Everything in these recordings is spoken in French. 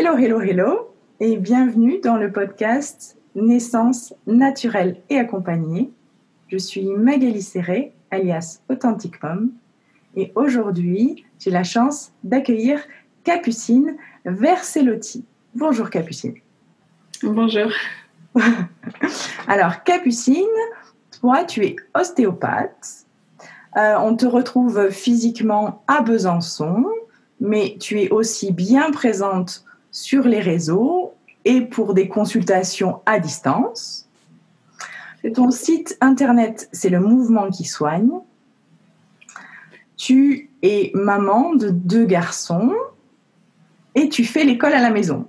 Hello, hello, hello, et bienvenue dans le podcast Naissance naturelle et accompagnée. Je suis Magali Serré, alias Authentic Mom, et aujourd'hui, j'ai la chance d'accueillir Capucine Verselotti. Bonjour Capucine. Bonjour. Alors, Capucine, toi, tu es ostéopathe. Euh, on te retrouve physiquement à Besançon, mais tu es aussi bien présente sur les réseaux et pour des consultations à distance. Ton site internet, c'est le mouvement qui soigne. Tu es maman de deux garçons et tu fais l'école à la maison.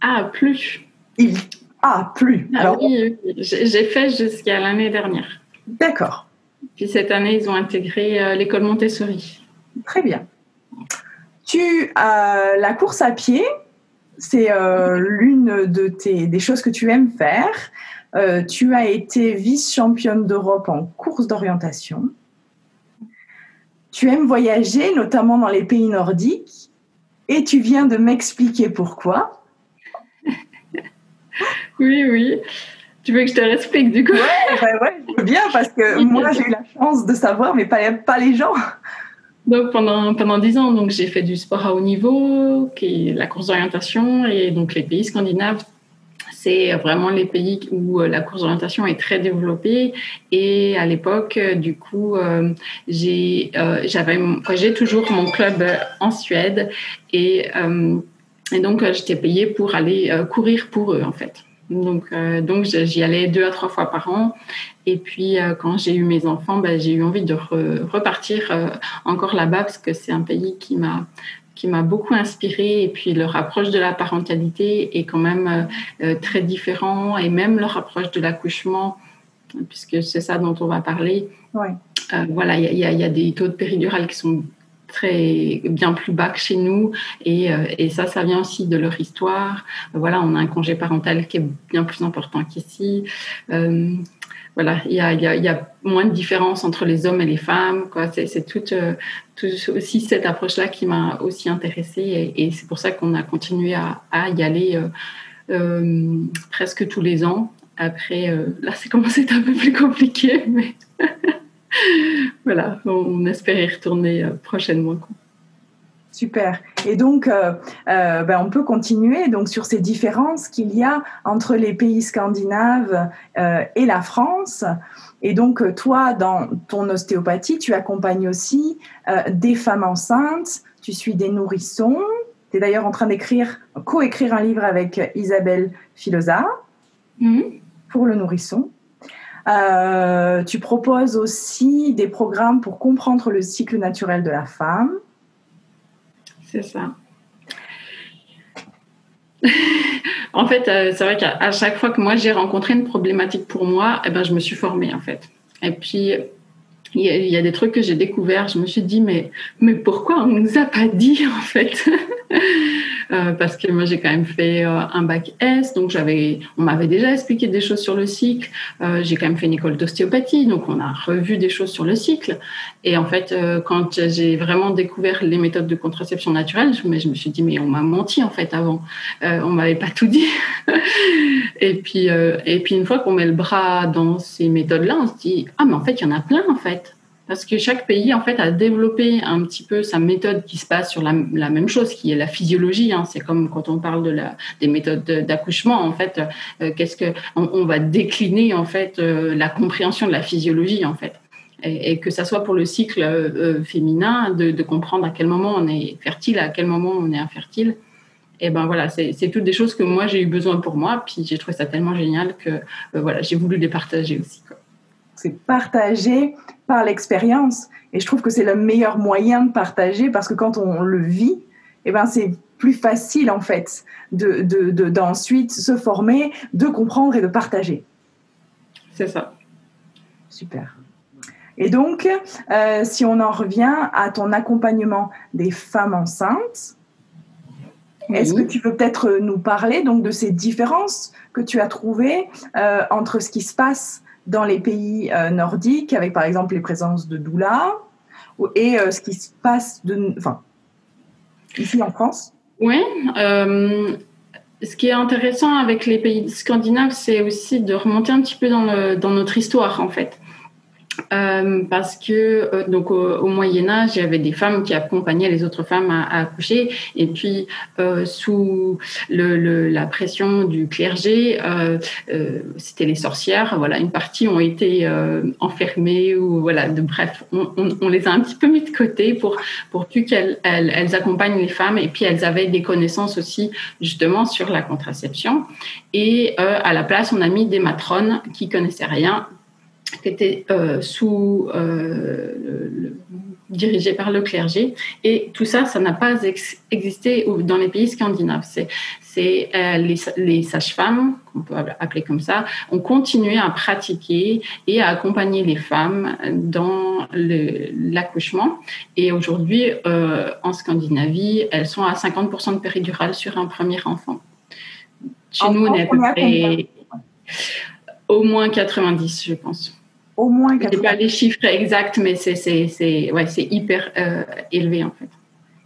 Ah, plus. Il... Ah, plus. Ah, oui, j'ai fait jusqu'à l'année dernière. D'accord. Puis cette année, ils ont intégré euh, l'école Montessori. Très bien. Tu as la course à pied, c'est euh, l'une de tes, des choses que tu aimes faire. Euh, tu as été vice-championne d'Europe en course d'orientation. Tu aimes voyager, notamment dans les pays nordiques, et tu viens de m'expliquer pourquoi. oui, oui. Tu veux que je te explique du coup? Oui, ouais, je veux bien parce que moi j'ai eu la chance de savoir, mais pas, pas les gens. Donc pendant pendant dix ans, donc j'ai fait du sport à haut niveau, qui est la course d'orientation, et donc les pays scandinaves, c'est vraiment les pays où euh, la course d'orientation est très développée. Et à l'époque, euh, du coup, euh, j'ai j'avais j'ai toujours mon club en Suède et et donc j'étais payée pour aller courir pour eux en fait. Donc, euh, donc j'y allais deux à trois fois par an. Et puis, euh, quand j'ai eu mes enfants, ben, j'ai eu envie de repartir euh, encore là-bas parce que c'est un pays qui m'a qui m'a beaucoup inspiré et puis leur approche de la parentalité est quand même très différent et même leur approche de l'accouchement puisque c'est ça dont on va parler. Ouais. voilà, il y, y, a des taux de péridurale qui sont très bien plus bas que chez nous. Et, euh, et, ça ça vient aussi de leur histoire. Voilà on a un congé parental qui est bien plus important qu'ici. Euh, voilà il y a, y, y a, moins de différence entre les hommes et les femmes quoi. C'est toute, euh, aussi cette approche là qui m'a aussi intéressée. Et, c'est pour ça qu'on a continué à, y aller presque tous les ans. Après là c'est commencé un peu plus compliqué mais voilà, on espère y retourner euh, prochainement. Super. Et donc, euh, euh, ben, on peut continuer donc sur ces différences qu'il y a entre les pays scandinaves et la France. Et donc, toi, dans ton ostéopathie, tu accompagnes aussi des femmes enceintes, tu suis des nourrissons. Tu es d'ailleurs en train d'écrire, co-écrire un livre avec Isabelle Filosa mm-hmm. pour le nourrisson. Euh, tu proposes aussi des programmes pour comprendre le cycle naturel de la femme. C'est ça. en fait, euh, c'est vrai qu'à chaque fois que moi j'ai rencontré une problématique pour moi, eh ben, je me suis formée en fait. Et puis, il y, a, des trucs que j'ai découverts. Je me suis dit, mais, mais pourquoi on ne nous a pas dit en fait? Euh, parce que moi j'ai quand même fait euh, un bac S, donc j'avais, on m'avait déjà expliqué des choses sur le cycle. Euh, j'ai quand même fait une école d'ostéopathie, donc on a revu des choses sur le cycle. Et en fait, quand j'ai vraiment découvert les méthodes de contraception naturelle, je, me suis dit mais on m'a menti en fait avant, on m'avait pas tout dit. et puis et puis une fois qu'on met le bras dans ces méthodes-là, on se dit ah mais en fait il y en a plein en fait parce que chaque pays en fait a développé un petit peu sa méthode qui se passe sur la, même chose, qui est la physiologie. Hein. C'est comme quand on parle de la, des méthodes d'accouchement. En fait, euh, qu'est-ce que on, va décliner en fait euh, la compréhension de la physiologie en fait. Et, que ça soit pour le cycle euh, féminin, de, de, comprendre à quel moment on est fertile, à quel moment on est infertile. Et ben voilà, c'est toutes des choses que moi j'ai eu besoin pour moi, puis j'ai trouvé ça tellement génial que voilà, j'ai voulu les partager aussi. C'est partager par l'expérience. Et je trouve que c'est le meilleur moyen de partager parce que quand on le vit, eh ben c'est plus facile en fait d'ensuite de, de, se former, de comprendre et de partager. C'est ça. Super. Et donc, euh, si on en revient à ton accompagnement des femmes enceintes, est-ce que tu veux peut-être nous parler donc de ces différences que tu as trouvées euh, entre ce qui se passe dans les pays euh, nordiques, avec par exemple les présences de doula, et ce qui se passe de, enfin, ici en France? Oui. ce qui est intéressant avec les pays scandinaves, c'est aussi de remonter un petit peu dans, dans notre histoire, en fait. Euh, parce que euh, donc au, Moyen Âge, il y avait des femmes qui accompagnaient les autres femmes à, accoucher, et puis euh, sous le, la pression du clergé, c'était les sorcières. Voilà, une partie ont été enfermées ou voilà, de, bref, on, on, les a un petit peu mis de côté pour pour plus qu'elles elles, elles, accompagnent les femmes, et puis elles avaient des connaissances aussi justement sur la contraception. Et à la place, on a mis des matrones qui connaissaient rien qui était euh, sous euh, le, dirigé par le clergé. Et tout ça, ça n'a pas existé dans les pays scandinaves. C'est euh, les, les sages-femmes, qu'on peut appeler comme ça, ont continué à pratiquer et à accompagner les femmes dans l'accouchement. Et aujourd'hui, euh, en Scandinavie, elles sont à 50% de péridurale sur un premier enfant. Chez nous, on est à peu près au moins 90, je pense. Au moins Je pas les chiffres exacts, mais c'est ouais, hyper euh, élevé en fait.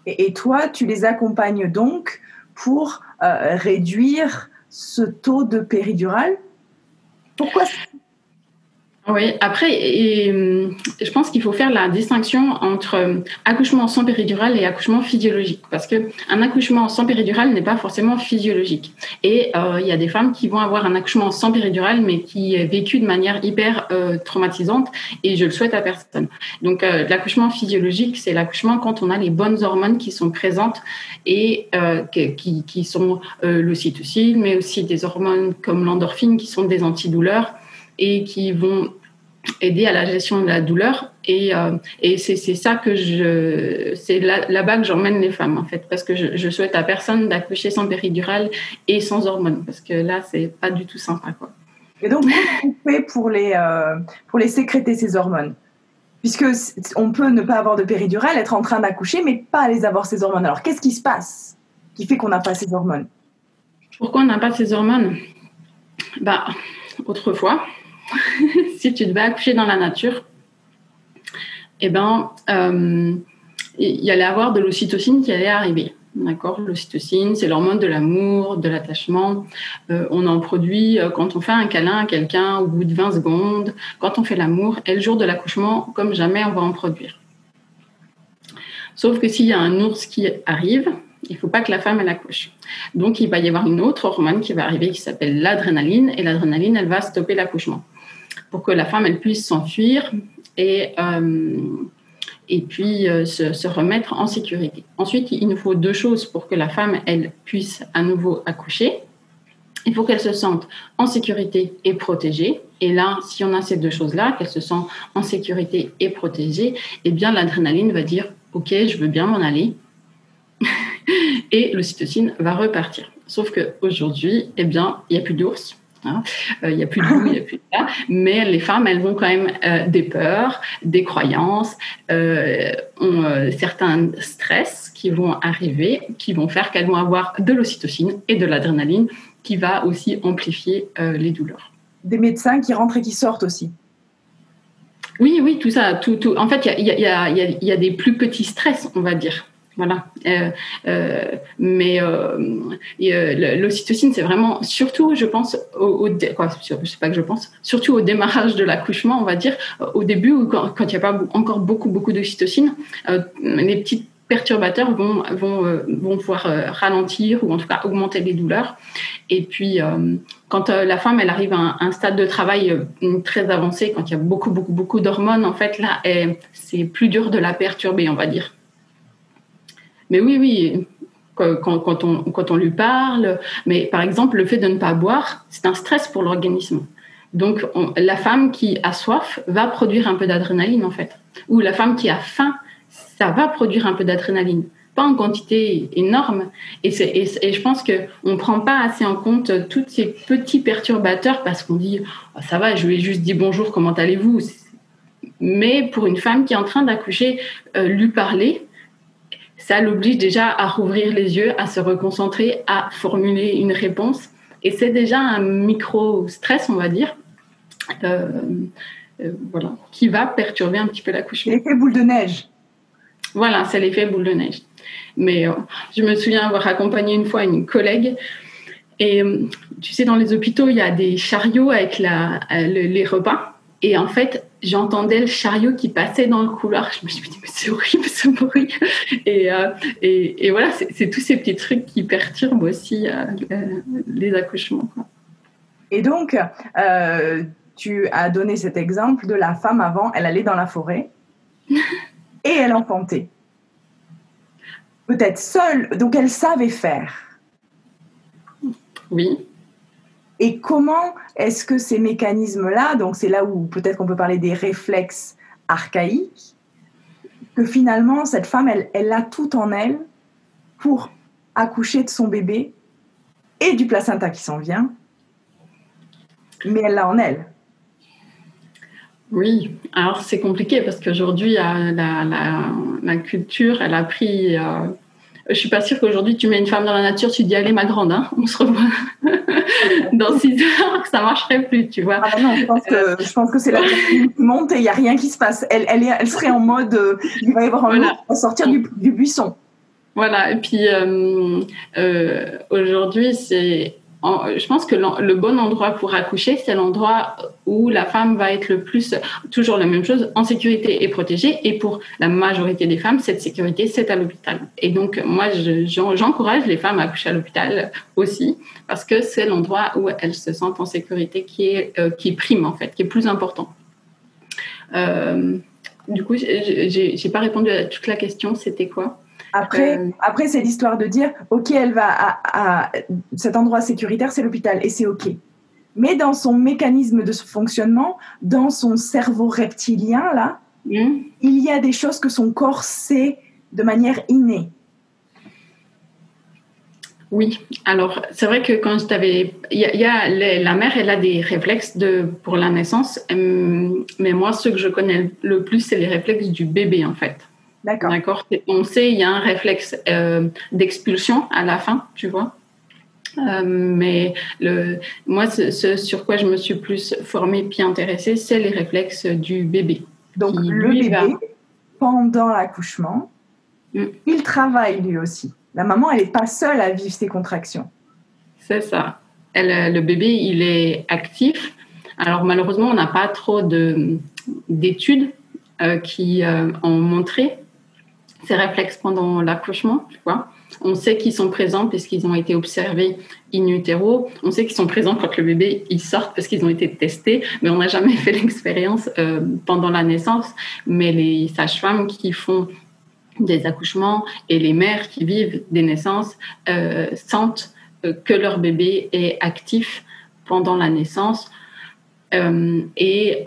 Et, toi, tu les accompagnes donc pour euh, réduire ce taux de péridurale? Pourquoi oui, après, je pense qu'il faut faire la distinction entre hum, accouchement sans péridurale et accouchement physiologique, parce que un accouchement sans péridurale n'est pas forcément physiologique. Et euh, il y a des femmes qui vont avoir un accouchement sans péridurale, mais qui est vécu de manière hyper euh, traumatisante, et je le souhaite à personne. Donc, euh, l'accouchement physiologique, c'est l'accouchement quand on a les bonnes hormones qui sont présentes et qui, qui sont l'ocytocine, mais aussi des hormones comme l'endorphine qui sont des antidouleurs et qui vont aider à la gestion de la douleur. Et, euh, et c'est ça que je, c'est là-bas que j'emmène les femmes en fait, parce que je, je souhaite à personne d'accoucher sans péridurale et sans hormones, parce que là c'est pas du tout sympa quoi. Et donc comment on fait pour les euh, pour les sécréter ces hormones? Puisque on peut ne pas avoir de péridurale, être en train d'accoucher, mais pas les avoir ces hormones. Alors qu'est-ce qui se passe qui fait qu'on n'a pas ces hormones? Pourquoi on n'a pas ces hormones? Bah autrefois, si tu devais accoucher dans la nature, eh ben, euh, il y allait avoir de l'ocytocine qui allait arriver. D'accord? L'ocytocine, c'est l'hormone de l'amour, de l'attachement. Euh, on en produit euh, quand on fait un câlin à quelqu'un au bout de 20 secondes, quand on fait l'amour, et le jour de l'accouchement, comme jamais, on va en produire. Sauf que s'il y a un ours qui arrive, il ne faut pas que la femme elle accouche. Donc il va y avoir une autre hormone qui va arriver qui s'appelle l'adrénaline et l'adrénaline elle va stopper l'accouchement pour que la femme elle puisse s'enfuir et euh, et puis euh, se, remettre en sécurité. Ensuite, il nous faut deux choses pour que la femme elle puisse à nouveau accoucher. Il faut qu'elle se sente en sécurité et protégée. Et là, si on a ces deux choses-là, qu'elle se sent en sécurité et protégée, eh bien l'adrénaline va dire OK, je veux bien m'en aller. et l'ocytocine va repartir. Sauf qu'aujourd'hui, eh bien, il n'y a plus d'ours, Hein. Euh, il n'y a plus de loup, il n'y a plus de ça. Mais les femmes, elles ont quand même euh, des peurs, des croyances, euh, ont certains stress qui vont arriver, qui vont faire qu'elles vont avoir de l'ocytocine et de l'adrénaline qui va aussi amplifier les douleurs. Des médecins qui rentrent et qui sortent aussi. Oui, oui, tout ça. Tout, tout. En fait, il y a, y a des plus petits stress, on va dire. Voilà. Euh, euh, mais euh, l'ocytocine, c'est vraiment, surtout, je pense, au, je sais pas que je pense, surtout au démarrage de l'accouchement, on va dire, au début, quand, il n'y a pas encore beaucoup, beaucoup d'ocytocine, les petits perturbateurs vont, vont, vont pouvoir ralentir ou en tout cas augmenter les douleurs. Et puis, quand la femme, elle arrive à un, stade de travail très avancé, quand il y a beaucoup, beaucoup, beaucoup d'hormones, en fait, là, c'est plus dur de la perturber, on va dire. Mais oui, oui, quand, on, quand on lui parle, mais par exemple, le fait de ne pas boire, c'est un stress pour l'organisme. Donc, la femme qui a soif va produire un peu d'adrénaline, en fait. Ou la femme qui a faim, ça va produire un peu d'adrénaline. Pas en quantité énorme. Et, je pense qu'on ne prend pas assez en compte tous ces petits perturbateurs parce qu'on dit oh, ça va, je lui ai juste dit bonjour, comment allez-vous? Mais pour une femme qui est en train d'accoucher, euh, lui parler, ça l'oblige déjà à rouvrir les yeux, à se reconcentrer, à formuler une réponse. Et c'est déjà un micro-stress, on va dire, euh, euh, voilà, qui va perturber un petit peu l'accouchement. L'effet boule de neige. Voilà, c'est l'effet boule de neige. Mais je me souviens avoir accompagné une fois une collègue et tu sais, dans les hôpitaux, il y a des chariots avec la, les repas. Et en fait, j'entendais le chariot qui passait dans le couloir. Je me suis dit, mais c'est horrible ce bruit. Et, et, et voilà, c'est tous ces petits trucs qui perturbent aussi les accouchements. Et donc, euh, tu as donné cet exemple de la femme avant, elle allait dans la forêt et elle enfantait. Peut-être seule, donc elle savait faire. Oui. Et comment est-ce que ces mécanismes-là, donc c'est là où peut-être qu'on peut parler des réflexes archaïques, que finalement cette femme, elle, elle a tout en elle pour accoucher de son bébé et du placenta qui s'en vient, mais elle l'a en elle. Oui, alors c'est compliqué parce qu'aujourd'hui, la, la, culture, elle a pris. Euh, je suis pas sûre qu'aujourd'hui, tu mets une femme dans la nature, tu dis allez ma grande, hein, on se revoit dans six heures, que ça marcherait plus, tu vois. Ah non, je pense que, je pense que c'est la qui monte et il n'y a rien qui se passe. Elle, elle, est, elle serait en mode euh, il va y avoir un voilà. à sortir du, du, buisson. Voilà, et puis euh, euh aujourd'hui, c'est je pense que le bon endroit pour accoucher, c'est l'endroit où la femme va être le plus, toujours la même chose, en sécurité et protégée. Et pour la majorité des femmes, cette sécurité, c'est à l'hôpital. Et donc, moi, j'encourage les femmes à accoucher à l'hôpital aussi, parce que c'est l'endroit où elles se sentent en sécurité qui est, euh, qui prime, en fait, qui est plus important. Euh, du coup, j'ai pas répondu à toute la question. C'était quoi? Après, euh, après c'est l'histoire de dire, OK, elle va à, cet endroit sécuritaire, c'est l'hôpital, et c'est OK. Mais dans son mécanisme de fonctionnement, dans son cerveau reptilien, là, mmh. il y a des choses que son corps sait de manière innée. Oui, alors c'est vrai que quand je t'avais. Il y, a, la mère, elle a des réflexes de, pour la naissance, mais moi, ce que je connais le plus, c'est les réflexes du bébé, en fait. D'accord. D'accord. On sait, il y a un réflexe euh, d'expulsion à la fin, tu vois. Euh, mais le, moi, ce, sur quoi je me suis plus formée puis intéressée, c'est les réflexes du bébé. Donc le bébé, pendant l'accouchement, mm. il travaille lui aussi. La maman, elle n'est pas seule à vivre ses contractions. C'est ça. Elle, le bébé, il est actif. Alors malheureusement, on n'a pas trop d'études euh, qui ont montré ces réflexes pendant l'accouchement, tu vois. On sait qu'ils sont présents parce qu'ils ont été observés in utero. On sait qu'ils sont présents quand le bébé il sort parce qu'ils ont été testés, mais on n'a jamais fait l'expérience euh, pendant la naissance. Mais les sages-femmes qui font des accouchements et les mères qui vivent des naissances euh, sentent euh, que leur bébé est actif pendant la naissance et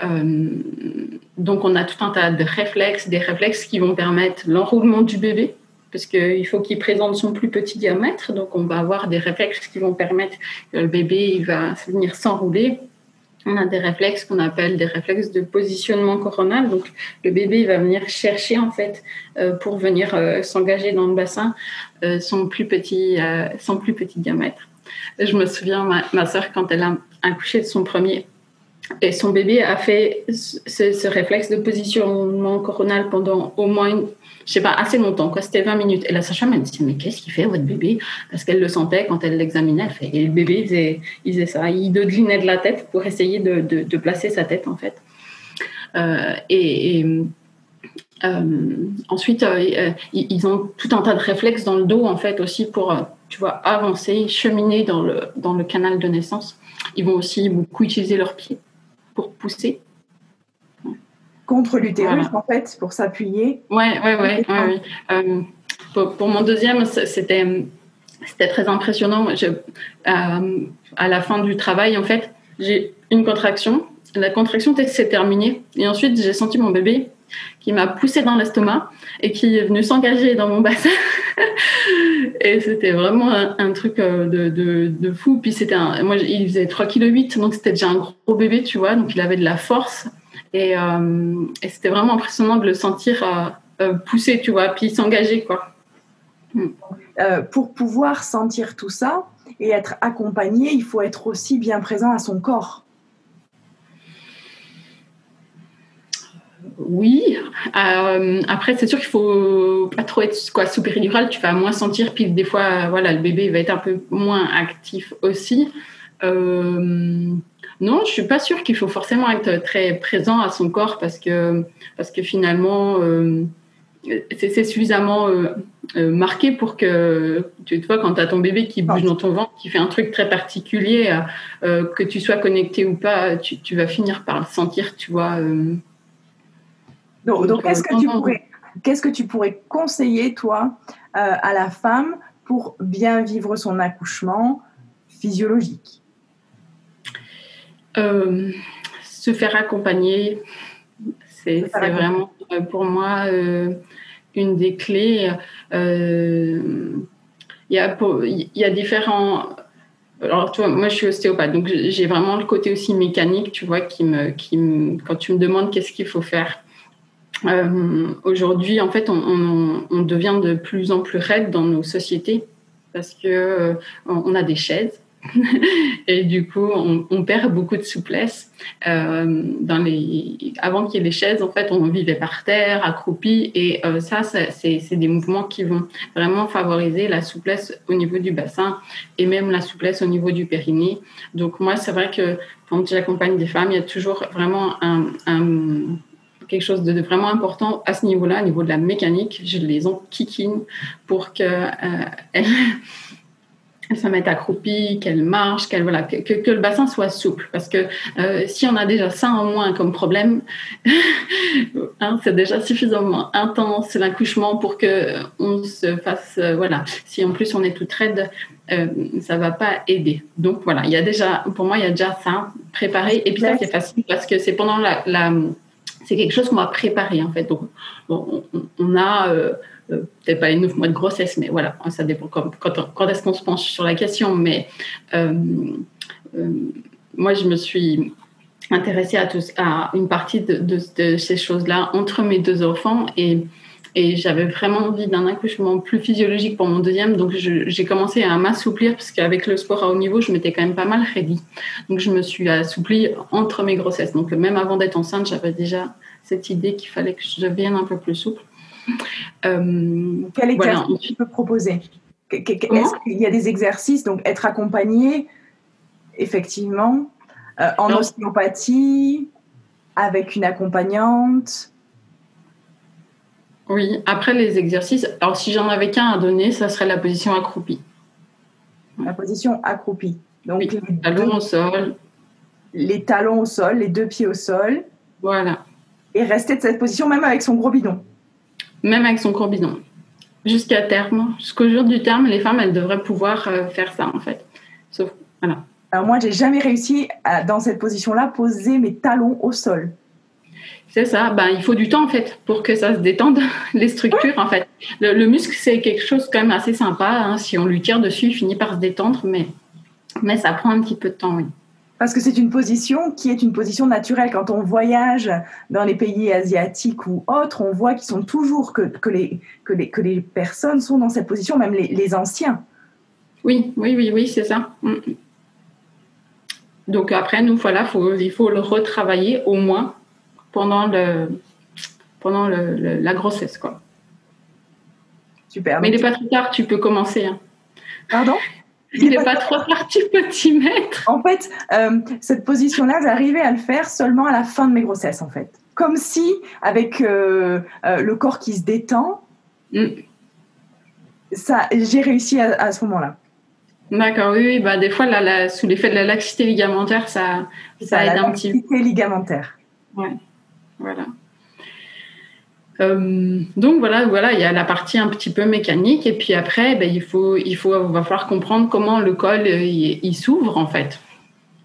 donc, on a tout un tas de réflexes, des réflexes qui vont permettre l'enroulement du bébé, parce qu'il faut qu'il présente son plus petit diamètre. Donc, on va avoir des réflexes qui vont permettre que le bébé il va venir s'enrouler. On a des réflexes qu'on appelle des réflexes de positionnement coronal. Donc, le bébé va venir chercher, en fait, euh, pour venir s'engager dans le bassin, son, plus petit, son plus petit diamètre. Je me souviens, ma, ma soeur, quand elle a accouché de son premier et son bébé a fait ce, réflexe de positionnement coronal pendant au moins, je sais pas, assez longtemps, quoi. C'était 20 minutes. Et la sage-femme m'a dit, mais qu'est-ce qu'il fait, votre bébé? Parce qu'elle le sentait quand elle l'examinait. et le bébé, il faisait, il faisait ça. Il dodelinait de la tête pour essayer de, de, placer sa tête, en fait. Euh, et, euh, ensuite, euh, ils ont tout un tas de réflexes dans le dos, en fait, aussi pour, tu vois, avancer, cheminer dans le, dans le canal de naissance. Ils vont aussi beaucoup utiliser leurs pieds pour pousser. Contre l'utérus, en fait, pour s'appuyer. Ouais. ouais, euh, pour, mon deuxième, c'était c'était très impressionnant. Je, euh, à la fin du travail, en fait, j'ai une contraction. La contraction s'est terminée. Et ensuite, j'ai senti mon bébé qui m'a poussé dans l'estomac et qui est venu s'engager dans mon bassin. et c'était vraiment un, truc euh, de, de, fou. Puis c'était moi, il faisait 3,8 kg, donc c'était déjà un gros bébé, tu vois, donc il avait de la force. Et, euh, c'était vraiment impressionnant de le sentir euh, pousser, tu vois, puis s'engager, quoi. Hmm. pour pouvoir sentir tout ça et être accompagné, il faut être aussi bien présent à son corps. Oui. Euh, après, c'est sûr qu'il faut pas trop être quoi sous péridurale. Tu vas moins sentir. Puis des fois, voilà, le bébé va être un peu moins actif aussi. Euh, non, je suis pas sûre qu'il faut forcément être très présent à son corps parce que parce que finalement euh, c'est suffisamment marqué pour que tu vois quand tu as ton bébé qui bouge dans ton ventre, qui fait un truc très particulier, que tu sois connecté ou pas, tu, tu, vas finir par le sentir, tu vois. Donc, qu'est-ce que tu pourrais, qu'est-ce que tu pourrais conseiller toi euh, à la femme pour bien vivre son accouchement physiologique? Euh, Se faire accompagner, c'est, vraiment euh, pour moi une des clés. Il y, a, il y a différents alors, toi, moi, je suis ostéopathe, donc j'ai vraiment le côté aussi mécanique, tu vois, qui me, qui me, quand tu me demandes qu'est-ce qu'il faut faire euh, aujourd'hui, en fait, on, devient de plus en plus raide dans nos sociétés parce que euh, on a des chaises et du coup, on, perd beaucoup de souplesse. Euh, avant qu'il y ait les chaises, en fait, on vivait par terre, accroupi, et ça, c'est des mouvements qui vont vraiment favoriser la souplesse au niveau du bassin et même la souplesse au niveau du périnée. Donc moi, c'est vrai que quand j'accompagne des femmes, il y a toujours vraiment un quelque chose de, vraiment important à ce niveau-là, au niveau de la mécanique. Je les enquiquine pour qu'elles euh, se mettent accroupies, qu'elles marchent, qu'elles voilà, que, que, le bassin soit souple. Parce que euh, si on a déjà ça en moins comme problème, hein, c'est déjà suffisamment intense l'accouchement pour que on se fasse euh, voilà. Si en plus on est toute raide, euh, ça va pas aider. Donc voilà, il y a déjà, pour moi, il y a déjà ça préparé. Et puis ça c'est facile parce que c'est pendant la, la c'est quelque chose qu'on va préparer en fait. Donc, on, a euh, euh, peut-être pas les neuf mois de grossesse, mais voilà, ça dépend quand, est-ce qu'on se penche sur la question. Mais euh, moi, je me suis intéressée à, une partie de, ces choses-là entre mes deux enfants et et j'avais vraiment envie d'un accouchement plus physiologique pour mon deuxième. Donc, j'ai commencé à m'assouplir parce qu'avec le sport à haut niveau, je m'étais quand même pas mal ready. Donc, je me suis assouplie entre mes grossesses. Donc, même avant d'être enceinte, j'avais déjà cette idée qu'il fallait que je devienne un peu plus souple. Euh, Quel exercice tu peux proposer Est-ce qu'il y a des exercices Donc, être accompagné, effectivement, euh, en ostéopathie, avec une accompagnante? Oui, après les exercices, alors si j'en avais qu'un à donner, ça serait la position accroupie. La position accroupie. Donc les talons au sol. Les talons au sol, les deux pieds au sol. Voilà. Et rester de cette position même avec son gros bidon. Même avec son gros bidon. Jusqu'à terme. Jusqu'au jour du terme, les femmes, elles devraient pouvoir euh, faire ça en fait. Sauf, voilà. Alors moi, j'ai jamais réussi à, dans cette position-là, poser mes talons au sol. C'est ça. Ben, il faut du temps en fait pour que ça se détende les structures en fait. Le, muscle c'est quelque chose quand même assez sympa. Hein. Si on lui tire dessus, il finit par se détendre, mais mais ça prend un petit peu de temps, oui. Parce que c'est une position qui est une position naturelle. Quand on voyage dans les pays asiatiques ou autres, on voit qu'ils sont toujours que, que, les, que, les, que les personnes sont dans cette position, même les, les anciens. Oui, oui, oui, oui, c'est ça. Mm. Donc après, nous, voilà, faut, il faut le retravailler au moins pendant, le, pendant le, la grossesse. Quoi. Super. Mais il n'est pas trop tard, tu peux commencer. Hein. Pardon? Il n'est pas, trop tard, tu peux t'y mettre. En fait, euh, cette position-là, j'arrivais à le faire seulement à la fin de mes grossesses, en fait. Comme si, avec euh, euh, le corps qui se détend, mm. ça, j'ai réussi à, ce moment-là. D'accord, oui, oui bah, des fois, là, sous l'effet de la laxité ligamentaire, ça, ça, aide un petit peu. Laxité ligamentaire. Ouais. Voilà. Euh, donc voilà, voilà, il y a la partie un petit peu mécanique et puis après, ben, il faut, il faut, va falloir comprendre comment le col euh, il, s'ouvre en fait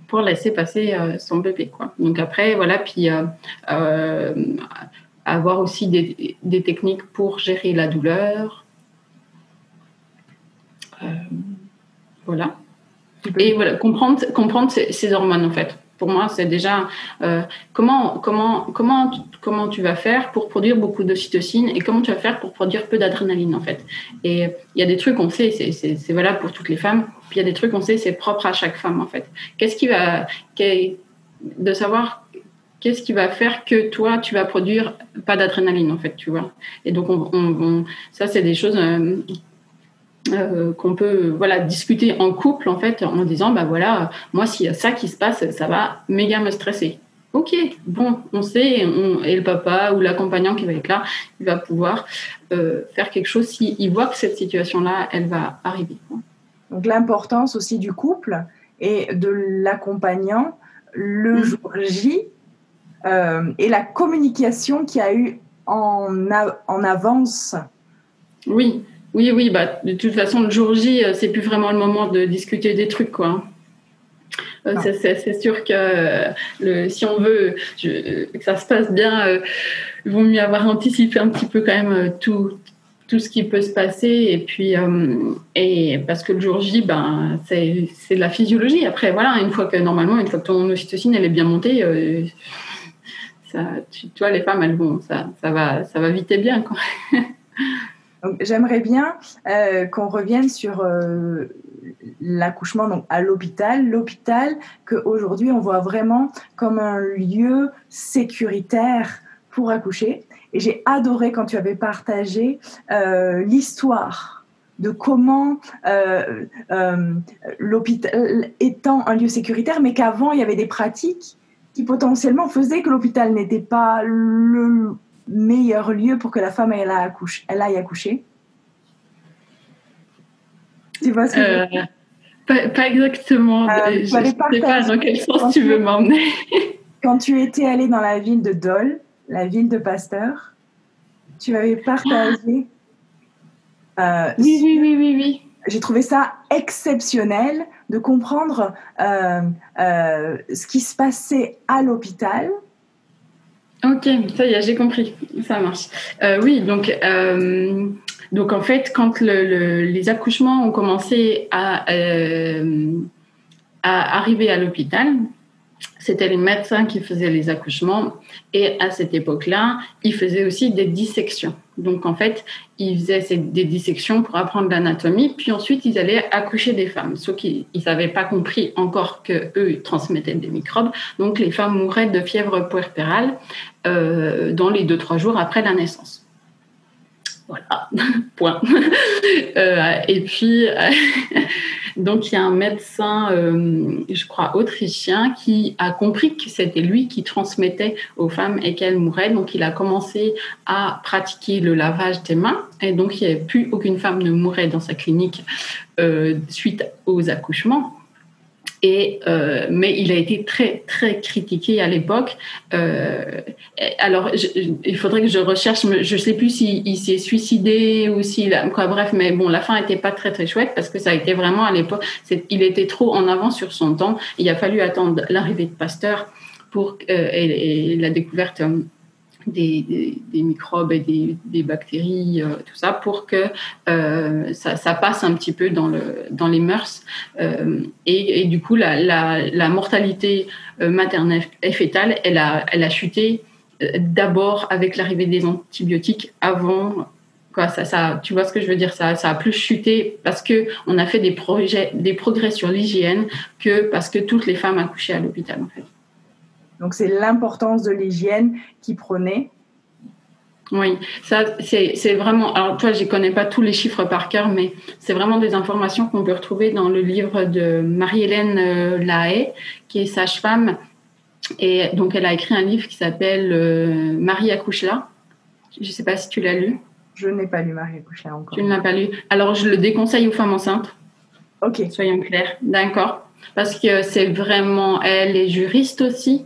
pour laisser passer euh, son bébé quoi. Donc après voilà, puis avoir aussi des, des, techniques pour gérer la douleur. voilà. Et voilà, comprendre, comprendre ces hormones en fait pour moi, c'est déjà euh, comment, comment, comment, comment tu vas faire pour produire beaucoup d'ocytocine et comment tu vas faire pour produire peu d'adrénaline, en fait. Et il y a des trucs, on sait, c'est valable pour toutes les femmes, puis il y a des trucs, on sait, c'est propre à chaque femme, en fait. Qu'est-ce qui va. de savoir qu'est-ce qui va faire que toi, tu vas produire pas d'adrénaline, en fait, tu vois. Et donc, on, ça, c'est des choses euh, euh, qu'on peut voilà, discuter en couple, en fait, en disant, bah voilà, moi, s'il y a ça qui se passe, ça va méga me stresser. Ok, bon, on sait, et le papa ou l'accompagnant qui va être là, il va pouvoir euh, faire quelque chose s'il voit que cette situation-là, elle va arriver. Donc l'importance aussi du couple et de l'accompagnant le mm. jour J euh, et la communication qu'il y a eu en, en avance. Oui, oui, oui. Bah, de toute façon, le jour J, euh, c'est plus vraiment le moment de discuter des trucs, quoi. Euh, c'est sûr que le, si on veut que ça se passe bien, il vaut mieux avoir anticipé un petit peu quand même tout, tout ce qui peut se passer. Et puis, et parce que le jour J, ben, c'est de la physiologie. Après, voilà, une fois que normalement, une fois que ton ocytocine elle est bien montée, ça, tu, vois, les femmes, elles vont, ça, ça, va, ça va vite et bien. J'aimerais bien euh, qu'on revienne sur euh, l'accouchement donc à l'hôpital. L'hôpital qu'aujourd'hui on voit vraiment comme un lieu sécuritaire pour accoucher. Et j'ai adoré quand tu avais partagé euh, l'histoire de comment l'hôpital étant un lieu sécuritaire, mais qu'avant il y avait des pratiques qui potentiellement faisait que l'hôpital n'était pas le meilleur lieu pour que la femme elle, accouche, elle aille accoucher Tu vois ce que je veux dire? Euh, pas, exactement. Euh, je ne sais pas dans quel sens tu veux m'emmener. quand tu étais allée dans la ville de Dole, la ville de Pasteur, tu avais partagé. Euh, oui, oui, oui, oui, oui j'ai trouvé ça exceptionnel de comprendre euh, euh, ce qui se passait à l'hôpital. Ok, ça y est, j'ai compris, ça marche. Euh, oui, donc, donc en fait, quand les accouchements ont commencé à, à arriver à l'hôpital, c'était les médecins qui faisaient les accouchements et à cette époque-là, ils faisaient aussi des dissections. Donc en fait, ils faisaient des dissections pour apprendre l'anatomie, puis ensuite ils allaient accoucher des femmes. Sauf qu'ils n'avaient pas compris encore que eux transmettaient des microbes. Donc les femmes mouraient de fièvre puerpérale euh, dans les deux trois jours après la naissance. Voilà, point. Euh, et puis, euh, donc il y a un médecin, euh, je crois, autrichien, qui a compris que c'était lui qui transmettait aux femmes et qu'elles mouraient. Donc il a commencé à pratiquer le lavage des mains. Et donc il n'y avait plus aucune femme ne mourait dans sa clinique suite aux accouchements. Et, euh, mais il a été très, très critiqué à l'époque. Euh, alors, il faudrait que je recherche, je ne sais plus s'il s'est suicidé ou s'il quoi, bref, mais bon, la fin n'était pas très, très chouette parce que ça a été vraiment à l'époque, il était trop en avant sur son temps. Il a fallu attendre l'arrivée de Pasteur pour, euh, et, la découverte des, microbes et des, bactéries, euh, tout ça, pour que euh, ça, passe un petit peu dans, le, dans les mœurs. Euh, et, du coup, la, mortalité maternelle et fétale, elle a, elle a chuté d'abord avec l'arrivée des antibiotiques avant. Quoi, ça, tu vois ce que je veux dire ça, ça a plus chuté parce que on a fait des, projets, des progrès sur l'hygiène que parce que toutes les femmes accouchaient à l'hôpital en fait. Donc c'est l'importance de l'hygiène qui prenait. Oui, ça c'est vraiment. Alors toi, je connais pas tous les chiffres par cœur, mais c'est vraiment des informations qu'on peut retrouver dans le livre de Marie-Hélène euh, Lahaye, qui est sage-femme, et donc elle a écrit un livre qui s'appelle euh, Marie accouche là. Je ne sais pas si tu l'as lu. Je n'ai pas lu Marie accouche là encore. Tu ne l'as pas lu. Alors je le déconseille aux femmes enceintes. Ok. Soyons clairs, d'accord. Parce que c'est vraiment, elle est juriste aussi.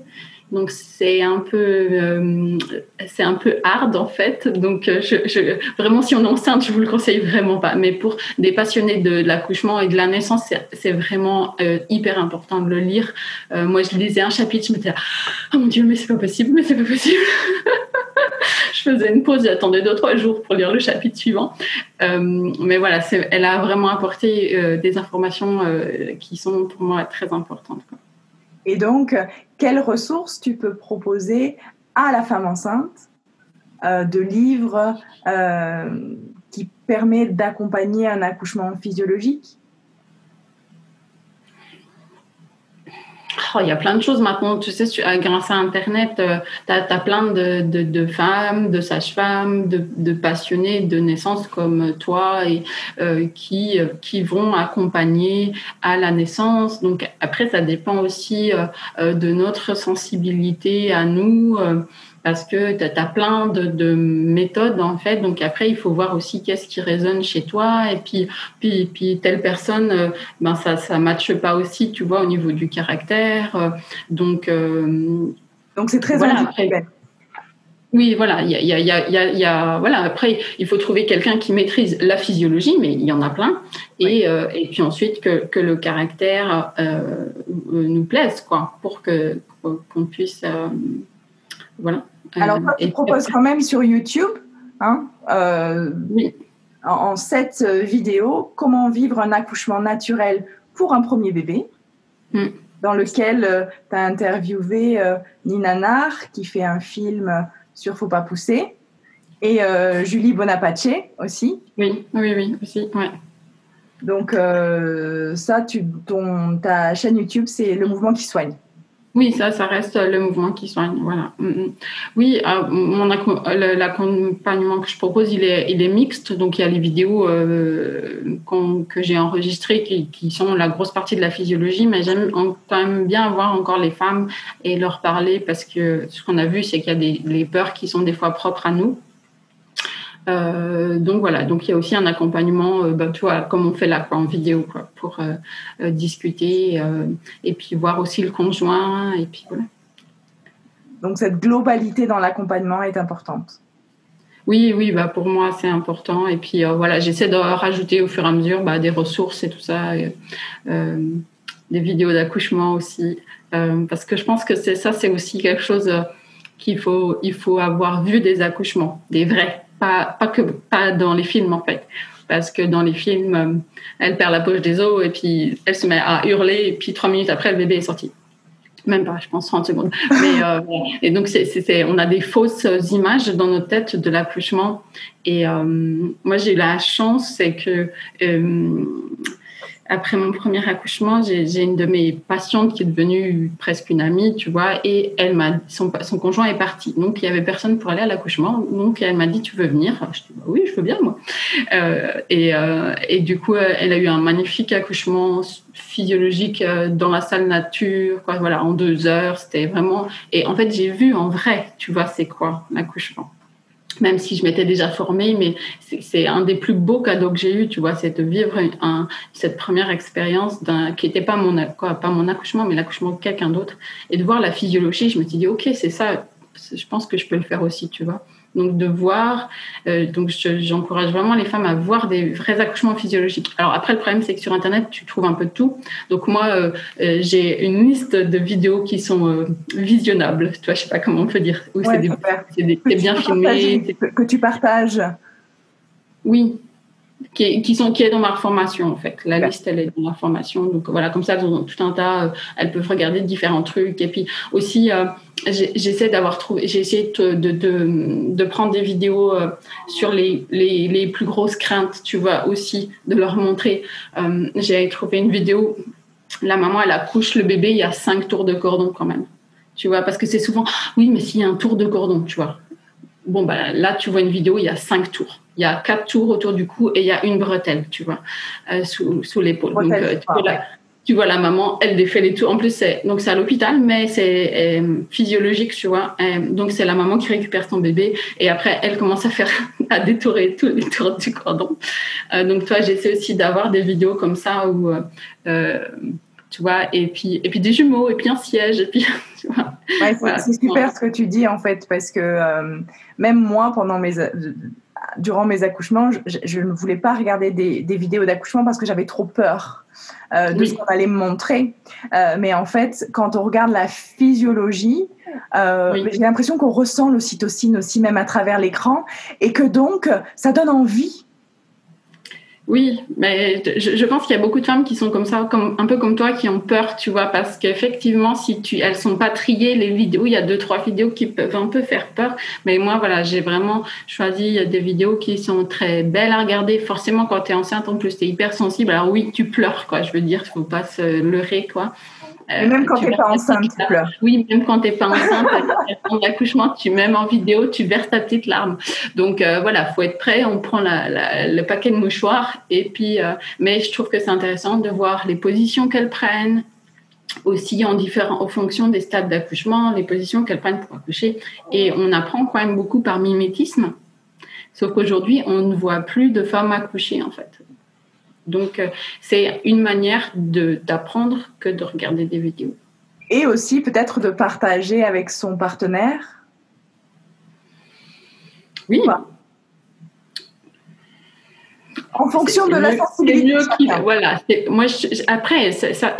Donc c'est un peu, euh, c'est un peu hard en fait. Donc euh, je, vraiment, si on est enceinte, je vous le conseille vraiment pas. Mais pour des passionnés de, l'accouchement et de la naissance, c'est vraiment euh, hyper important de le lire. moi, je lisais un chapitre, je me disais, oh mon dieu, mais c'est pas possible, mais c'est pas possible. je faisais une pause, j'attendais deux trois jours pour lire le chapitre suivant. mais voilà, elle a vraiment apporté des informations qui sont pour moi très importantes. Et donc, quelles ressources tu peux proposer à la femme enceinte euh, de livres euh, qui permettent d'accompagner un accouchement physiologique? Oh, il y a plein de choses maintenant. Tu sais, grâce à Internet, euh, tu as, plein de, de, femmes, de sages-femmes, de, de, passionnés de naissance comme toi et euh, qui, qui vont accompagner à la naissance. Donc après, ça dépend aussi de notre sensibilité à nous parce que tu as, plein de, méthodes en fait. Donc après, il faut voir aussi qu'est-ce qui résonne chez toi et puis puis puis telle personne, euh, ben ça ça matche pas aussi, tu vois, au niveau du caractère. Euh, donc euh, donc c'est très voilà, oui, voilà, il y a, y, a, y, a, y a, voilà. Après, il faut trouver quelqu'un qui maîtrise la physiologie, mais il y en a plein, et, et puis ensuite que, que le caractère nous plaise, quoi, pour que qu'on puisse, voilà. Alors, toi, tu proposes quand même sur YouTube, hein, euh, en, sept euh, vidéos, comment vivre un accouchement naturel pour un premier bébé, hmm. dans lequel euh, tu as interviewé Nina Nar, qui fait un film sur Faut pas pousser, et Julie Bonapace aussi. Oui, oui, oui, aussi, ouais. Donc, ça, tu, ton, ta chaîne YouTube, c'est Le Mouvement qui soigne. Oui, ça, ça reste le mouvement qui soigne. Voilà. Mm, mm. Oui, euh, mon l'accompagnement que je propose, il est, il est mixte. Donc, il y a les vidéos euh, que j'ai enregistrées qui, qui, sont la grosse partie de la physiologie, mais j'aime quand même bien voir encore les femmes et leur parler parce que ce qu'on a vu, c'est qu'il y a des les peurs qui sont des fois propres à nous. Euh, donc voilà, donc il y a aussi un accompagnement, euh, bah, tu vois, comme on fait là, quoi, en vidéo, quoi, pour euh, euh discuter euh, et puis voir aussi le conjoint et puis voilà. Donc cette globalité dans l'accompagnement est importante. Oui, oui, bah pour moi c'est important et puis voilà, j'essaie de rajouter au fur et à mesure bah, des ressources et tout ça, des vidéos d'accouchement aussi, parce que je pense que c'est ça, c'est aussi quelque chose qu'il faut, il faut avoir vu des accouchements, des vrais pas, pas, que, pas dans les films en fait. Parce que dans les films, euh, elle perd la poche des os et puis elle se met à hurler et puis trois minutes après, le bébé est sorti. Même pas, je pense 30 secondes. Mais, euh, et donc, c'est, on a des fausses images dans nos têtes de l'accouchement. Et euh, moi, j'ai eu la chance, c'est que après mon premier accouchement, j'ai une de mes patientes qui est devenue presque une amie, tu vois, et elle m'a, son, son conjoint est parti, donc il y avait personne pour aller à l'accouchement, donc elle m'a dit tu veux venir? Je dis bah oui, je veux bien moi. Euh, et, euh, et, du coup, elle a eu un magnifique accouchement physiologique euh, dans la salle nature, quoi, voilà, en deux heures, c'était vraiment. Et en fait, j'ai vu en vrai, tu vois, c'est quoi l'accouchement même si je m'étais déjà formée, mais c'est un des plus beaux cadeaux que j'ai eu, tu vois, c'est de vivre un, cette première expérience qui n'était pas mon, quoi, pas mon accouchement, mais l'accouchement de quelqu'un d'autre, et de voir la physiologie, je me suis dit, ok, c'est ça, je pense que je peux le faire aussi, tu vois. Donc de voir, euh, donc j'encourage vraiment les femmes à voir des vrais accouchements physiologiques. Alors après le problème c'est que sur internet tu trouves un peu de tout. Donc moi euh, euh, j'ai une liste de vidéos qui sont visionnables. Tu vois je sais pas comment on peut dire. c'est bien filmé. Que tu partages. Oui, qui, qui, sont qui est dans ma formation en fait. La liste elle est dans ma formation. Donc voilà, comme ça elles ont tout un tas, elles peuvent regarder différents trucs et puis aussi j'essaie d'avoir trouvé, j'ai essayé de, de, de, prendre des vidéos euh, sur les, les, les, plus grosses craintes, tu vois, aussi, de leur montrer. Euh, j'ai trouvé une vidéo, la maman, elle accouche le bébé, il y a cinq tours de cordon quand même. Tu vois, parce que c'est souvent, oui, mais s'il y a un tour de cordon, tu vois. Bon, bah, là, tu vois une vidéo, il y a cinq tours. Il y a quatre tours autour du cou et il y a une bretelle, tu vois, euh, sous, sous l'épaule. Donc, tu vois, là, tu vois la maman, elle défait les tours. En plus, c'est donc c'est à l'hôpital, mais c'est euh, physiologique, tu vois. Euh, donc c'est la maman qui récupère son bébé et après elle commence à faire à détourer tous les tours du cordon. Euh, donc toi, j'essaie aussi d'avoir des vidéos comme ça où tu vois, et puis et puis des jumeaux et puis un siège et puis tu vois. c'est super ce que tu dis en fait parce que même moi pendant mes durant mes accouchements, je, ne voulais pas regarder des, des vidéos d'accouchement parce que j'avais trop peur. Euh, de ce qu'on allait me montrer. Euh, mais en fait, quand on regarde la physiologie, euh, j'ai l'impression qu'on ressent l'ocytocine aussi, même à travers l'écran, et que donc, ça donne envie oui, mais je, pense qu'il y a beaucoup de femmes qui sont comme ça, comme, un peu comme toi, qui ont peur, tu vois, parce qu'effectivement, si tu, elles sont pas triées, les vidéos, il y a deux, trois vidéos qui peuvent un peu faire peur. Mais moi, voilà, j'ai vraiment choisi des vidéos qui sont très belles à regarder. Forcément, quand tu es enceinte, en plus, tu es hyper sensible. Alors oui, tu pleures, quoi. Je veux dire, faut pas se leurrer, quoi. Et même quand tu n'es pas enceinte, tu pleures. Oui, même quand tu n'es pas enceinte, l'accouchement, tu même en vidéo, tu verses ta petite larme. Donc voilà, faut être prêt. On prend le paquet de mouchoirs et puis. mais je trouve que c'est intéressant de voir les positions qu'elles prennent, aussi en, différent, en fonction des stades d'accouchement, les positions qu'elles prennent pour accoucher. Et on apprend quand même beaucoup par mimétisme. Sauf qu'aujourd'hui, on ne voit plus de femmes accoucher, en fait. Donc, euh, c'est une manière d'apprendre que de regarder des vidéos. Et aussi peut-être de partager avec son partenaire? Oui. En fonction de la sensibilité. voilà. Moi, après,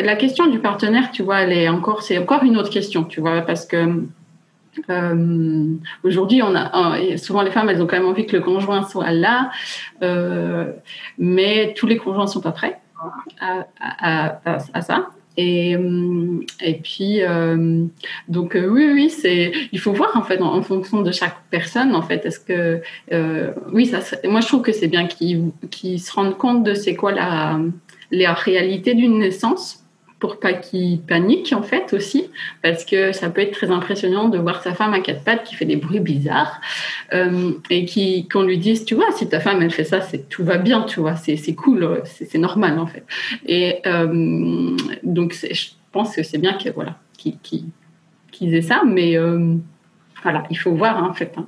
la question du partenaire, tu vois, elle est encore, c'est encore une autre question, tu vois, parce que euh, aujourd'hui, on a souvent les femmes, elles ont quand même envie que le conjoint soit là, euh, mais tous les conjoints sont pas prêts à, à ça. Et, euh, et puis, euh, donc euh, oui, oui, c'est, il faut voir en fait en, fonction de chaque personne en fait. Est-ce que, oui, ça, moi je trouve que c'est bien qu'ils, qu'ils se rendent compte de c'est quoi la, la réalité d'une naissance pour pas qu'il panique en fait aussi, parce que ça peut être très impressionnant de voir sa femme à quatre pattes qui fait des bruits bizarres euh, et qui qu'on lui dise tu vois si ta femme elle fait ça c'est tout va bien tu vois c'est cool c'est normal en fait et euh, donc je pense que c'est bien que voilà qu'ils aient ça mais euh, voilà il faut voir hein, en fait hein.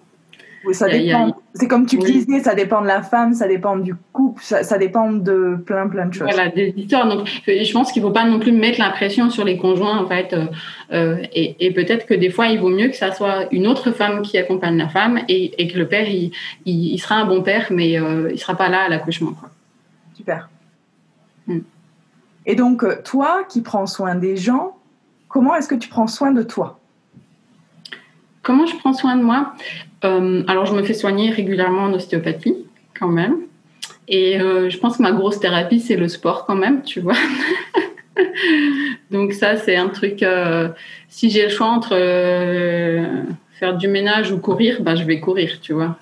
Oui, ça dépend. C'est comme tu disais, ça dépend de la femme, ça dépend du couple, ça, dépend de plein, plein de choses. Voilà, des histoires. Donc, je pense qu'il ne faut pas non plus mettre la pression sur les conjoints, en fait. Euh, euh, et, peut-être que des fois, il vaut mieux que ça soit une autre femme qui accompagne la femme et, que le père, il, sera un bon père, mais euh, il ne sera pas là à l'accouchement. Super. Hmm. Et donc, toi qui prends soin des gens, comment est-ce que tu prends soin de toi? Comment je prends soin de moi? Euh, Alors, je me fais soigner régulièrement en ostéopathie, quand même. Et euh, je pense que ma grosse thérapie, c'est le sport, quand même, tu vois. Donc, ça, c'est un truc. Euh, si j'ai le choix entre faire du ménage ou courir, ben, je vais courir, tu vois.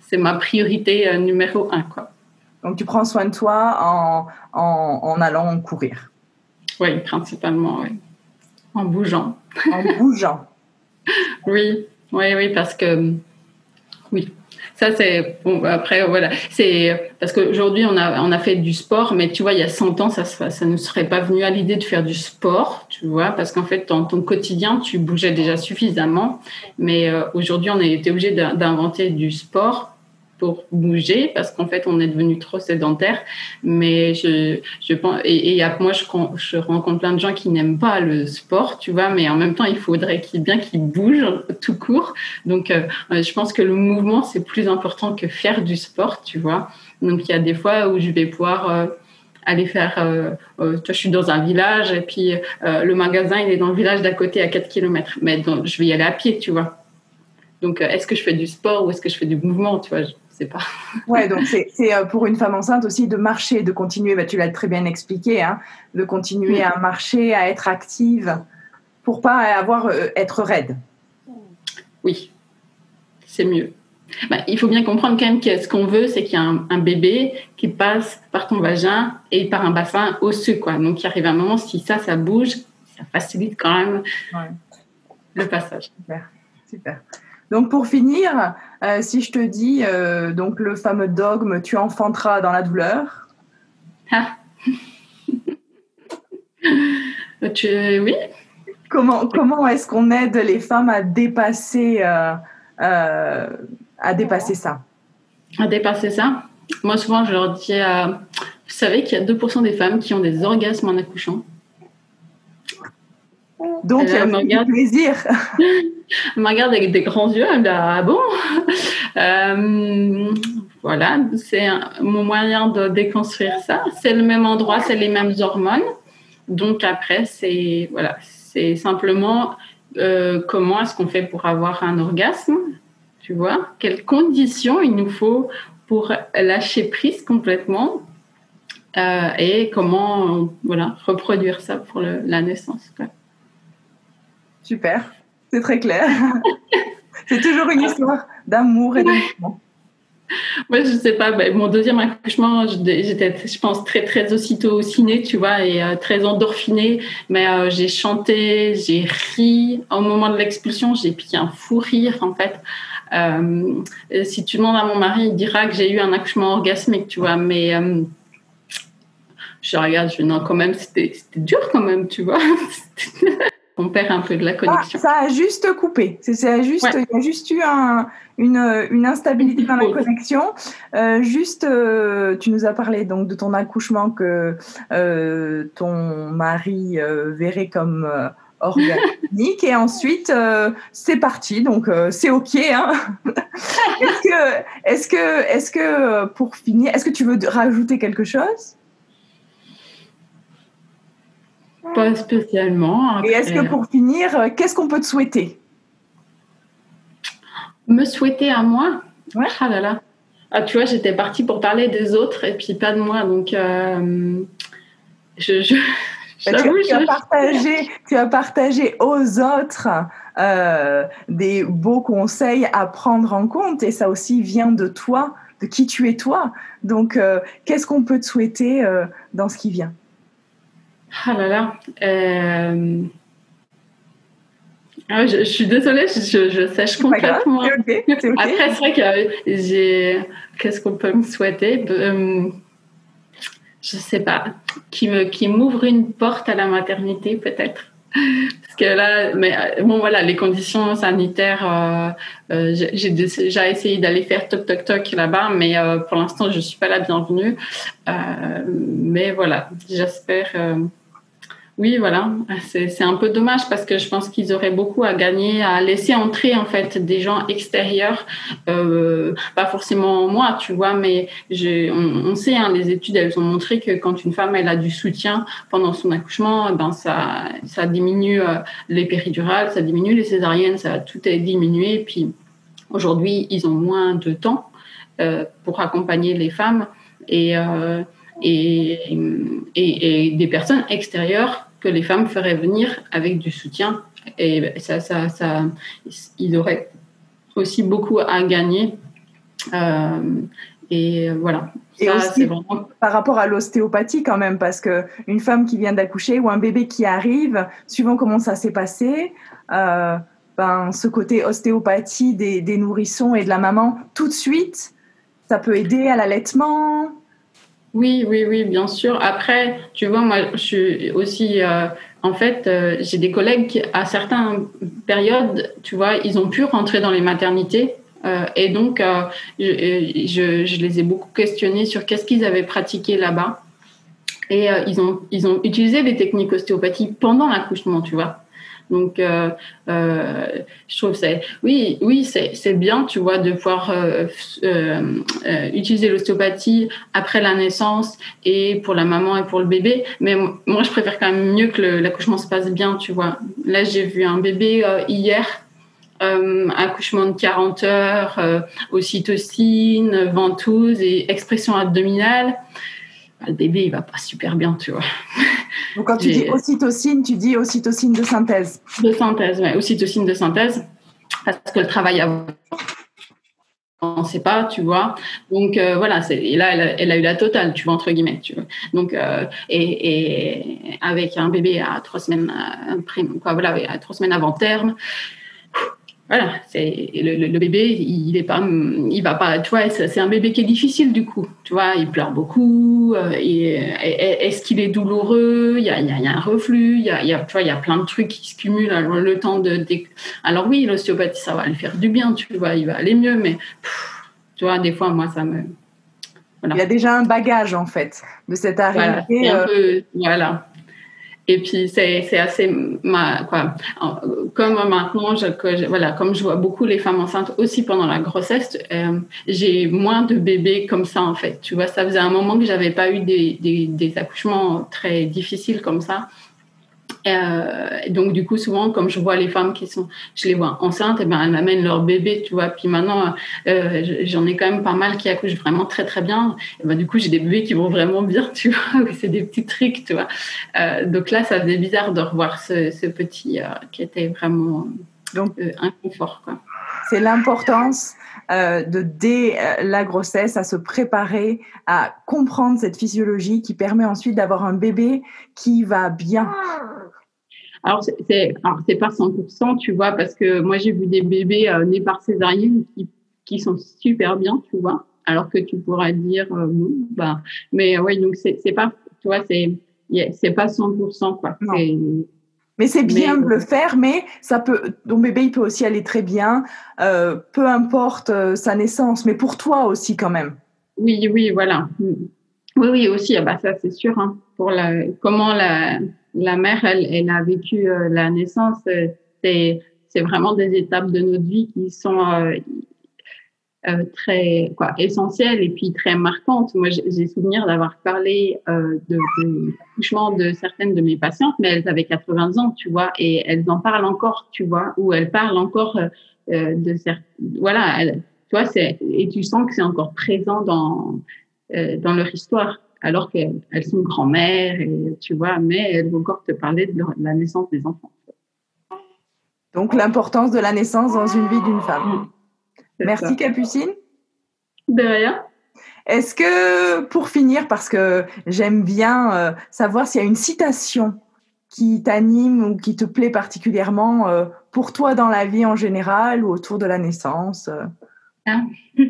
C'est ma priorité numéro un, quoi. Donc, tu prends soin de toi en, en, en allant courir? Oui, principalement, oui. En bougeant. En bougeant. oui, oui, oui, parce que oui. Ça, c'est bon. Après, voilà. C'est parce qu'aujourd'hui, on a, on a fait du sport, mais tu vois, il y a 100 ans, ça, ça ne serait pas venu à l'idée de faire du sport, tu vois, parce qu'en fait, dans ton quotidien, tu bougeais déjà suffisamment. Mais euh, aujourd'hui, on a été obligé d'inventer du sport pour bouger parce qu'en fait on est devenu trop sédentaire. Mais je, je pense et, moi je, rencontre plein de gens qui n'aiment pas le sport tu vois mais en même temps il faudrait bien qu'ils bougent tout court. Donc euh, je pense que le mouvement c'est plus important que faire du sport tu vois. Donc il y a des fois où je vais pouvoir euh, aller faire euh, je suis dans un village et puis le magasin il est dans le village d'à côté à 4 km mais je vais y aller à pied tu vois. Donc, est-ce que je fais du sport ou est-ce que je fais du mouvement Tu vois, c'est pas. ouais, donc c'est euh, pour une femme enceinte aussi de marcher, de continuer. Bah, tu l'as très bien expliqué, hein, de continuer à marcher, à être active, pour pas avoir euh, être raide. Oui, c'est mieux. Bah, il faut bien comprendre quand même que ce qu'on veut, c'est qu'il y a un, bébé qui passe par ton vagin et par un bassin osseux, quoi. Donc il arrive un moment, si ça, ça bouge, ça facilite quand même le passage. Super, super. Donc pour finir, euh, si je te dis euh, donc le fameux dogme tu enfanteras dans la douleur. Ah. tu, oui. Comment, comment est-ce qu'on aide les femmes à dépasser, euh, à dépasser ça? À dépasser ça? Moi souvent je leur dis, vous savez qu'il y a 2% des femmes qui ont des orgasmes en accouchant. Donc, il y a plaisir. Elle me regarde avec des grands yeux. Elle me dit Ah bon? Euh, Voilà, c'est mon moyen de déconstruire ça. C'est le même endroit, c'est les mêmes hormones. Donc, après, c'est voilà, c'est simplement euh, comment est-ce qu'on fait pour avoir un orgasme Tu vois? Quelles conditions il nous faut pour lâcher prise complètement euh, et comment voilà, reproduire ça pour la naissance. Super, c'est très clair. c'est toujours une histoire d'amour et de Moi, je sais pas. Ben, mon deuxième accouchement, j'étais, je pense, très très aussitôt ciné, tu vois, et euh, très endorphinée. Mais euh, j'ai chanté, j'ai ri. Au moment de l'expulsion, j'ai pris un fou rire, en fait. Euh, si tu demandes à mon mari, il dira que j'ai eu un accouchement orgasmique, tu vois. Mais je regarde, je non, quand même, c'était dur quand même, tu vois. on perd un peu de la ah, connexion. ça a juste coupé. C'est juste, il y a juste eu une, une, instabilité dans la connexion. Euh, juste, euh, tu nous as parlé donc de ton accouchement que euh, ton mari verrait comme organique et ensuite c'est parti. Donc c'est ok. Hein est-ce que, est-ce que, est-ce que pour finir, est-ce que tu veux rajouter quelque chose? Pas spécialement. Et est-ce que pour finir, euh, qu'est-ce qu'on peut te souhaiter? Me souhaiter à moi? Ouais. Ah là là. Ah, tu vois, j'étais partie pour parler des autres et puis pas de moi. Donc, euh, je, je, bah, tu, tu, as partagé, tu as partagé aux autres euh, des beaux conseils à prendre en compte et ça aussi vient de toi, de qui tu es toi. Donc, qu'est-ce qu'on peut te souhaiter dans ce qui vient? Ah là là. Euh, ah, je, suis désolée, je, je sèche complètement. Après, c'est vrai que j'ai. Qu'est-ce qu'on peut me souhaiter? Euh, Je sais pas. Qui me, qui m'ouvre une porte à la maternité, peut-être. Parce que là, mais bon voilà, les conditions sanitaires, euh, euh j'ai déjà essayé d'aller faire toc toc toc là-bas, mais euh, pour l'instant je suis pas la bienvenue. Euh, mais voilà, j'espère oui, voilà. C'est un peu dommage parce que je pense qu'ils auraient beaucoup à gagner à laisser entrer en fait des gens extérieurs, euh, pas forcément moi, tu vois, mais on, on, sait, hein, les études elles ont montré que quand une femme elle a du soutien pendant son accouchement, ben ça ça diminue euh, les péridurales, ça diminue les césariennes, ça tout est diminué. Puis aujourd'hui ils ont moins de temps euh, pour accompagner les femmes et euh, et, et, et, des personnes extérieures que les femmes feraient venir avec du soutien. Et ça, ça, ça ils auraient aussi beaucoup à gagner. Euh, et voilà. et aussi, par rapport à l'ostéopathie quand même, parce que une femme qui vient d'accoucher ou un bébé qui arrive, suivant comment ça s'est passé, euh, ben, ce côté ostéopathie des, des, nourrissons et de la maman, tout de suite, ça peut aider à l'allaitement. Oui, oui, oui, bien sûr. Après, tu vois, moi, je suis aussi, euh, en fait, euh, j'ai des collègues qui, à certaines périodes, tu vois, ils ont pu rentrer dans les maternités. Euh, et donc, je, les ai beaucoup questionnés sur qu'est-ce qu'ils avaient pratiqué là-bas. Et ils, ont, ils ont utilisé des techniques ostéopathie pendant l'accouchement, tu vois. Donc, euh, euh, je trouve c'est oui, oui, c'est bien, tu vois, de pouvoir euh, utiliser l'ostéopathie après la naissance et pour la maman et pour le bébé. Mais moi, je préfère quand même mieux que l'accouchement se passe bien, tu vois. Là, j'ai vu un bébé hier. accouchement de 40 heures, ocytocine, ventouse et expression abdominale le bébé il va pas super bien, tu vois. Donc quand tu dis ocytocine, tu dis ocytocine de synthèse. De synthèse, oui, ocytocine de synthèse, parce que le travail on ne sait pas, tu vois. Donc euh, voilà, et là, elle a, eu la totale, tu vois, entre guillemets. Tu vois. Donc, euh, et, avec un bébé à trois semaines, après, quoi, voilà, à trois semaines avant terme, voilà, c'est le, bébé, il est pas, il va pas, tu vois, c'est un bébé qui est difficile du coup, tu vois, il pleure beaucoup, euh, est-ce qu'il est douloureux, il y a, il y a, un reflux, il y a, il y a, tu vois, il y a plein de trucs qui se cumulent le temps de, alors oui, l'ostéopathie, ça va lui faire du bien, tu vois, il va aller mieux, mais tu vois, des fois, moi, ça me, voilà. Il y a déjà un bagage en fait de cette arrivée. Voilà, un peu, voilà. Et puis c'est assez ma, quoi. Comme maintenant, je, voilà, comme je vois beaucoup les femmes enceintes aussi pendant la grossesse, euh, j'ai moins de bébés comme ça en fait. Tu vois, ça faisait un moment que j'avais pas eu des, des, des accouchements très difficiles comme ça. Euh, donc du coup souvent comme je vois les femmes qui sont je les vois enceintes et eh ben elles m'amènent leur bébé tu vois. Puis maintenant euh, j'en ai quand même pas mal qui accouchent vraiment très très bien. Et ben du coup j'ai des bébés qui vont vraiment bien tu vois. C'est des petits trucs tu vois. Euh, donc là ça faisait bizarre de revoir ce, ce petit euh, qui était vraiment donc inconfort quoi. c'est l'importance euh, de dès euh, la grossesse à se préparer à comprendre cette physiologie qui permet ensuite d'avoir un bébé qui va bien. Alors c'est alors c'est pas 100% tu vois parce que moi j'ai vu des bébés euh, nés par césarienne qui qui sont super bien tu vois alors que tu pourrais dire non bah mais oui donc c'est c'est pas tu vois c'est c'est pas 100% quoi. Mais c'est bien de le faire, mais ça peut, ton bébé il peut aussi aller très bien, euh, peu importe euh, sa naissance, mais pour toi aussi quand même. Oui, oui, voilà. Oui, oui, aussi, ah bah ça c'est sûr. Hein. Pour la, comment la, la mère, elle, elle a vécu euh, la naissance, c'est, c'est vraiment des étapes de notre vie qui sont euh, très quoi essentielle et puis très marquante. Moi, j'ai souvenir d'avoir parlé euh, de, de l'accouchement de certaines de mes patientes, mais elles avaient 80 ans, tu vois, et elles en parlent encore, tu vois, ou elles parlent encore euh, euh de voilà, elles, tu vois, c'est et tu sens que c'est encore présent dans euh, dans leur histoire, alors qu'elles sont grand-mères, tu vois, mais elles vont encore te parler de, la naissance des enfants. Donc l'importance de la naissance dans une vie d'une femme. Merci Capucine. De rien. Est-ce que, pour finir, parce que j'aime bien euh, savoir s'il y a une citation qui t'anime ou qui te plaît particulièrement euh, pour toi dans la vie en général ou autour de la naissance euh? ah.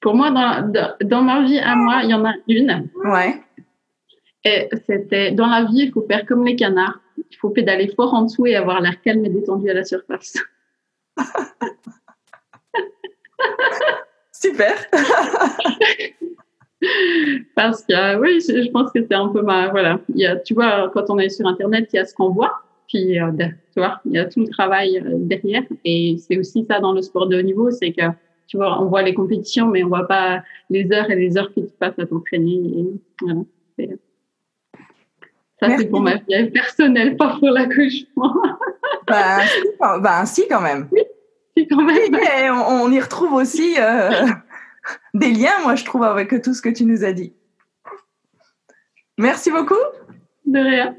Pour moi, dans, dans, ma vie à moi, il y en a une. Ouais. Et c'était dans la vie, il faut faire comme les canards. Il faut pédaler fort en dessous et avoir l'air calme et détendu à la surface. Super. Parce que oui, je, pense que c'est un peu ma voilà. Il y a, tu vois, quand on est sur Internet, il y a ce qu'on voit, puis euh, tu vois, il y a tout le travail euh, derrière. Et c'est aussi ça dans le sport de haut niveau, c'est que tu vois, on voit les compétitions, mais on voit pas les heures et les heures que tu passes à t'entraîner. Voilà, ça, c'est pour ma vie personnelle, pas pour l'accouchement. bah, bah, si, quand même. Oui, quand même. on, y retrouve aussi euh, des liens, moi, je trouve, avec tout ce que tu nous as dit. Merci beaucoup. De rien.